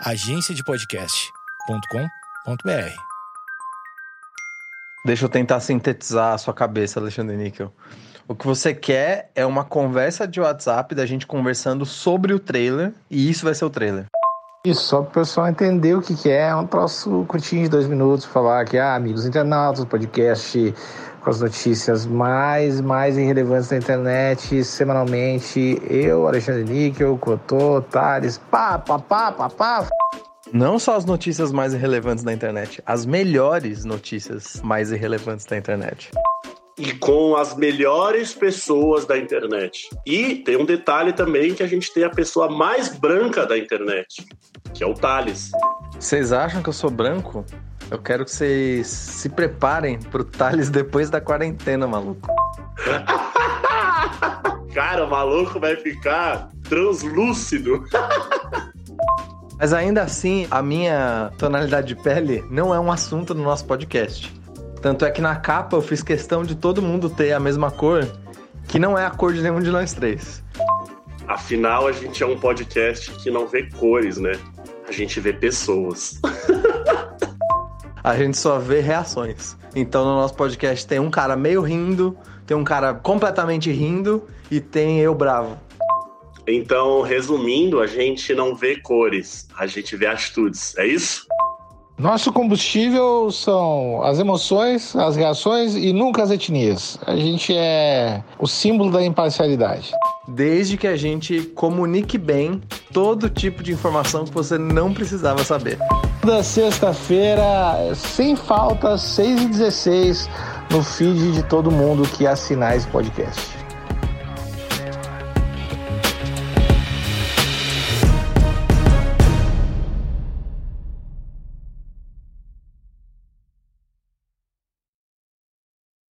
agenciadepodcast.com.br. Deixa eu tentar sintetizar a sua cabeça, Alexandre Níquel. O que você quer é uma conversa de WhatsApp da gente conversando sobre o trailer, e isso vai ser o trailer. Isso, só para o pessoal entender o que, que é. É um troço curtinho de dois minutos, falar que, ah, amigos internautas, podcast com as notícias mais, mais irrelevantes da internet, semanalmente. Eu, Alexandre Níquel, Cotô, Thales, pá, pá, pá, pá, pá. Não só as notícias mais irrelevantes da internet, as melhores notícias mais irrelevantes da internet e com as melhores pessoas da internet. E tem um detalhe também que a gente tem a pessoa mais branca da internet, que é o Thales. Vocês acham que eu sou branco? Eu quero que vocês se preparem pro Thales depois da quarentena, maluco. Cara, o maluco vai ficar translúcido. Mas ainda assim, a minha tonalidade de pele não é um assunto no nosso podcast. Tanto é que na capa eu fiz questão de todo mundo ter a mesma cor, que não é a cor de nenhum de nós três. Afinal, a gente é um podcast que não vê cores, né? A gente vê pessoas. a gente só vê reações. Então no nosso podcast tem um cara meio rindo, tem um cara completamente rindo e tem eu bravo. Então, resumindo, a gente não vê cores, a gente vê atitudes, é isso? Nosso combustível são as emoções, as reações e nunca as etnias. A gente é o símbolo da imparcialidade. Desde que a gente comunique bem todo tipo de informação que você não precisava saber. Toda sexta-feira, sem falta, 6 e 16 no feed de todo mundo que assinar esse podcast.